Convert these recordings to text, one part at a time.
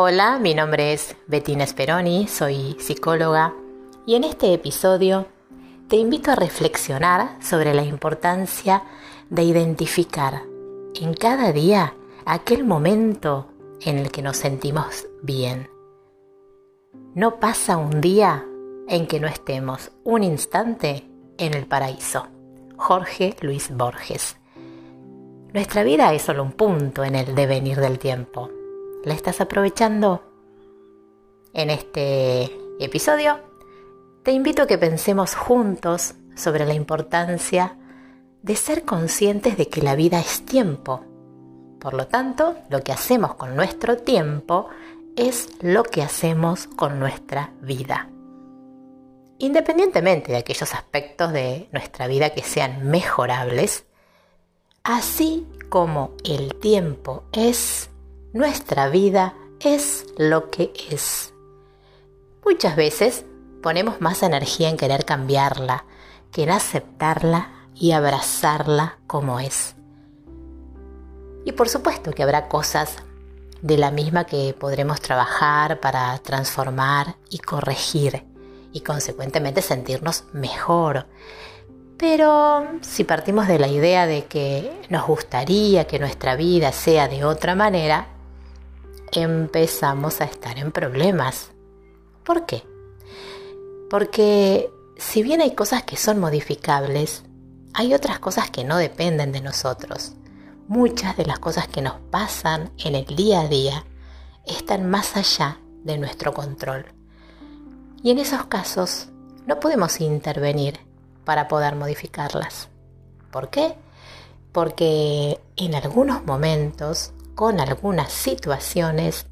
Hola, mi nombre es Bettina Speroni, soy psicóloga y en este episodio te invito a reflexionar sobre la importancia de identificar en cada día aquel momento en el que nos sentimos bien. No pasa un día en que no estemos un instante en el paraíso. Jorge Luis Borges. Nuestra vida es solo un punto en el devenir del tiempo la estás aprovechando? En este episodio te invito a que pensemos juntos sobre la importancia de ser conscientes de que la vida es tiempo. Por lo tanto, lo que hacemos con nuestro tiempo es lo que hacemos con nuestra vida. Independientemente de aquellos aspectos de nuestra vida que sean mejorables, así como el tiempo es nuestra vida es lo que es. Muchas veces ponemos más energía en querer cambiarla que en aceptarla y abrazarla como es. Y por supuesto que habrá cosas de la misma que podremos trabajar para transformar y corregir y consecuentemente sentirnos mejor. Pero si partimos de la idea de que nos gustaría que nuestra vida sea de otra manera, empezamos a estar en problemas. ¿Por qué? Porque si bien hay cosas que son modificables, hay otras cosas que no dependen de nosotros. Muchas de las cosas que nos pasan en el día a día están más allá de nuestro control. Y en esos casos no podemos intervenir para poder modificarlas. ¿Por qué? Porque en algunos momentos con algunas situaciones,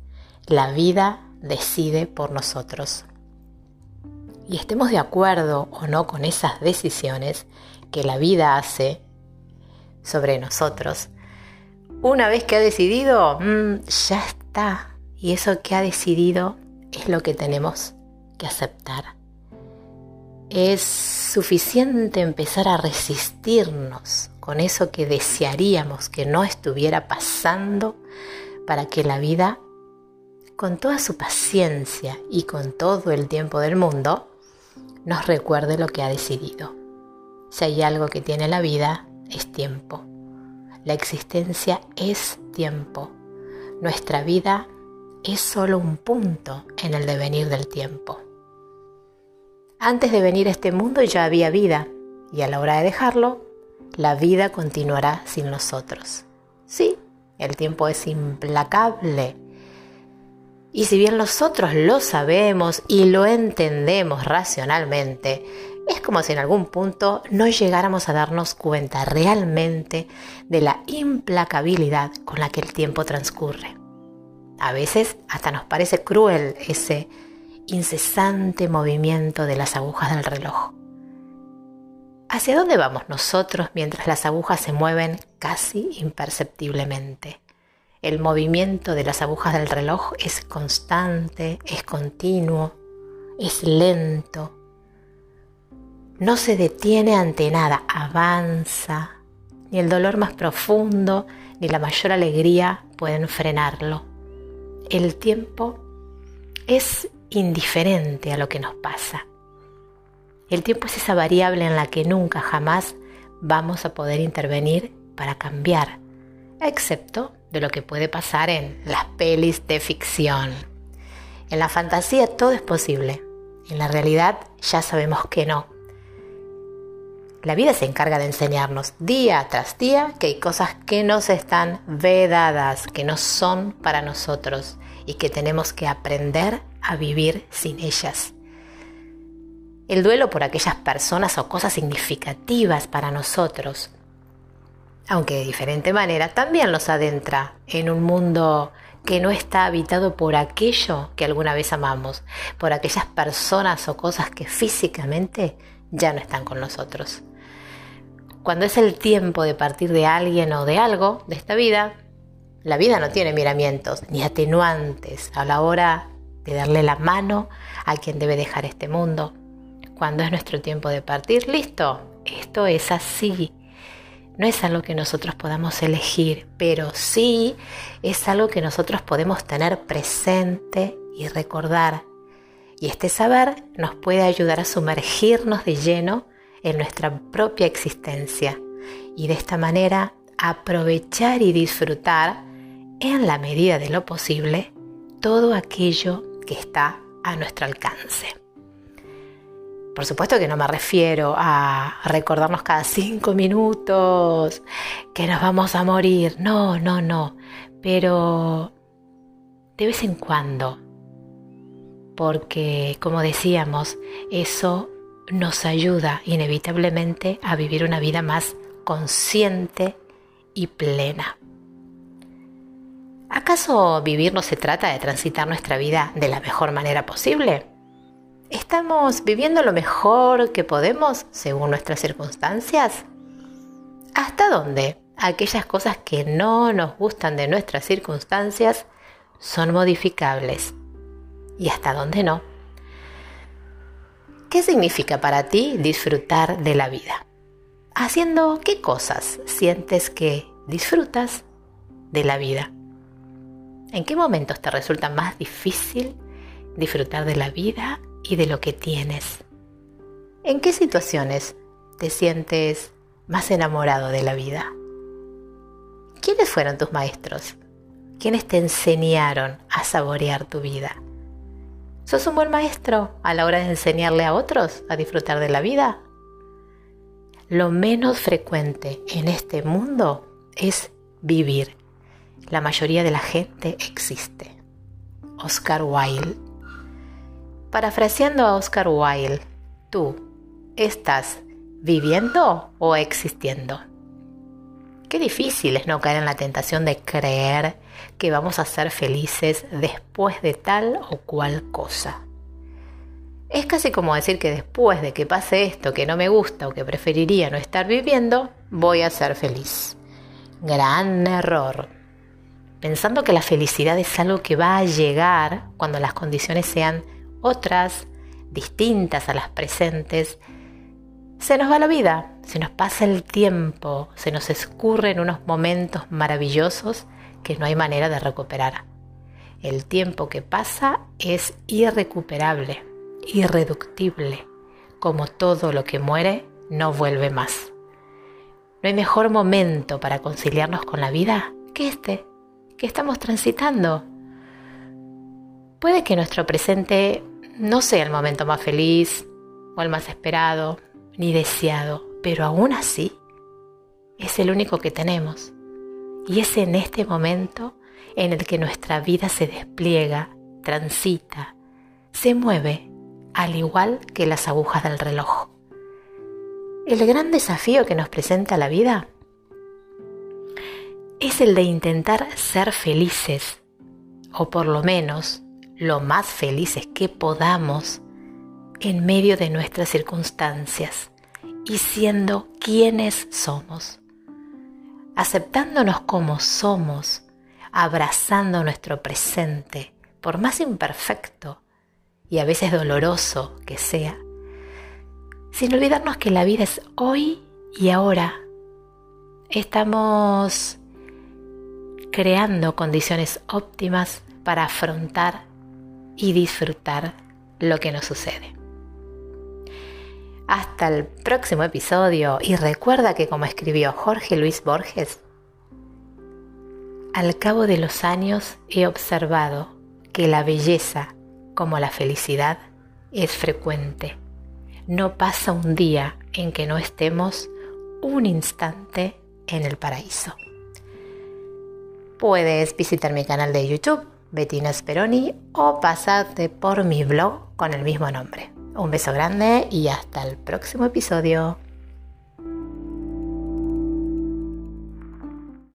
la vida decide por nosotros. Y estemos de acuerdo o no con esas decisiones que la vida hace sobre nosotros, una vez que ha decidido, mm, ya está. Y eso que ha decidido es lo que tenemos que aceptar. Es suficiente empezar a resistirnos con eso que desearíamos que no estuviera pasando para que la vida, con toda su paciencia y con todo el tiempo del mundo, nos recuerde lo que ha decidido. Si hay algo que tiene la vida, es tiempo. La existencia es tiempo. Nuestra vida es solo un punto en el devenir del tiempo. Antes de venir a este mundo ya había vida y a la hora de dejarlo la vida continuará sin nosotros. Sí, el tiempo es implacable. Y si bien nosotros lo sabemos y lo entendemos racionalmente, es como si en algún punto no llegáramos a darnos cuenta realmente de la implacabilidad con la que el tiempo transcurre. A veces hasta nos parece cruel ese incesante movimiento de las agujas del reloj. ¿Hacia dónde vamos nosotros mientras las agujas se mueven casi imperceptiblemente? El movimiento de las agujas del reloj es constante, es continuo, es lento. No se detiene ante nada, avanza. Ni el dolor más profundo ni la mayor alegría pueden frenarlo. El tiempo es indiferente a lo que nos pasa. El tiempo es esa variable en la que nunca jamás vamos a poder intervenir para cambiar, excepto de lo que puede pasar en las pelis de ficción. En la fantasía todo es posible, en la realidad ya sabemos que no. La vida se encarga de enseñarnos día tras día que hay cosas que nos están vedadas, que no son para nosotros y que tenemos que aprender a vivir sin ellas. El duelo por aquellas personas o cosas significativas para nosotros, aunque de diferente manera, también los adentra en un mundo que no está habitado por aquello que alguna vez amamos, por aquellas personas o cosas que físicamente ya no están con nosotros. Cuando es el tiempo de partir de alguien o de algo de esta vida, la vida no tiene miramientos ni atenuantes a la hora de darle la mano a quien debe dejar este mundo cuando es nuestro tiempo de partir, listo, esto es así. no es algo que nosotros podamos elegir, pero sí es algo que nosotros podemos tener presente y recordar. Y este saber nos puede ayudar a sumergirnos de lleno en nuestra propia existencia y de esta manera aprovechar y disfrutar en la medida de lo posible todo aquello que está a nuestro alcance. Por supuesto que no me refiero a recordarnos cada cinco minutos que nos vamos a morir. No, no, no. Pero de vez en cuando. Porque, como decíamos, eso nos ayuda inevitablemente a vivir una vida más consciente y plena. ¿Acaso vivir no se trata de transitar nuestra vida de la mejor manera posible? ¿Estamos viviendo lo mejor que podemos según nuestras circunstancias? ¿Hasta dónde aquellas cosas que no nos gustan de nuestras circunstancias son modificables? ¿Y hasta dónde no? ¿Qué significa para ti disfrutar de la vida? ¿Haciendo qué cosas sientes que disfrutas de la vida? ¿En qué momentos te resulta más difícil disfrutar de la vida y de lo que tienes. ¿En qué situaciones te sientes más enamorado de la vida? ¿Quiénes fueron tus maestros? ¿Quiénes te enseñaron a saborear tu vida? ¿Sos un buen maestro a la hora de enseñarle a otros a disfrutar de la vida? Lo menos frecuente en este mundo es vivir. La mayoría de la gente existe. Oscar Wilde Parafraseando a Oscar Wilde, tú estás viviendo o existiendo. Qué difícil es no caer en la tentación de creer que vamos a ser felices después de tal o cual cosa. Es casi como decir que después de que pase esto que no me gusta o que preferiría no estar viviendo, voy a ser feliz. Gran error. Pensando que la felicidad es algo que va a llegar cuando las condiciones sean otras, distintas a las presentes, se nos va la vida, se nos pasa el tiempo, se nos escurren unos momentos maravillosos que no hay manera de recuperar. El tiempo que pasa es irrecuperable, irreductible, como todo lo que muere no vuelve más. No hay mejor momento para conciliarnos con la vida que este, que estamos transitando. Puede que nuestro presente no sea el momento más feliz o el más esperado ni deseado, pero aún así es el único que tenemos. Y es en este momento en el que nuestra vida se despliega, transita, se mueve, al igual que las agujas del reloj. El gran desafío que nos presenta la vida es el de intentar ser felices, o por lo menos lo más felices que podamos en medio de nuestras circunstancias y siendo quienes somos, aceptándonos como somos, abrazando nuestro presente, por más imperfecto y a veces doloroso que sea, sin olvidarnos que la vida es hoy y ahora. Estamos creando condiciones óptimas para afrontar y disfrutar lo que nos sucede. Hasta el próximo episodio y recuerda que como escribió Jorge Luis Borges, al cabo de los años he observado que la belleza como la felicidad es frecuente. No pasa un día en que no estemos un instante en el paraíso. Puedes visitar mi canal de YouTube Bettina Speroni o pasarte por mi blog con el mismo nombre. Un beso grande y hasta el próximo episodio.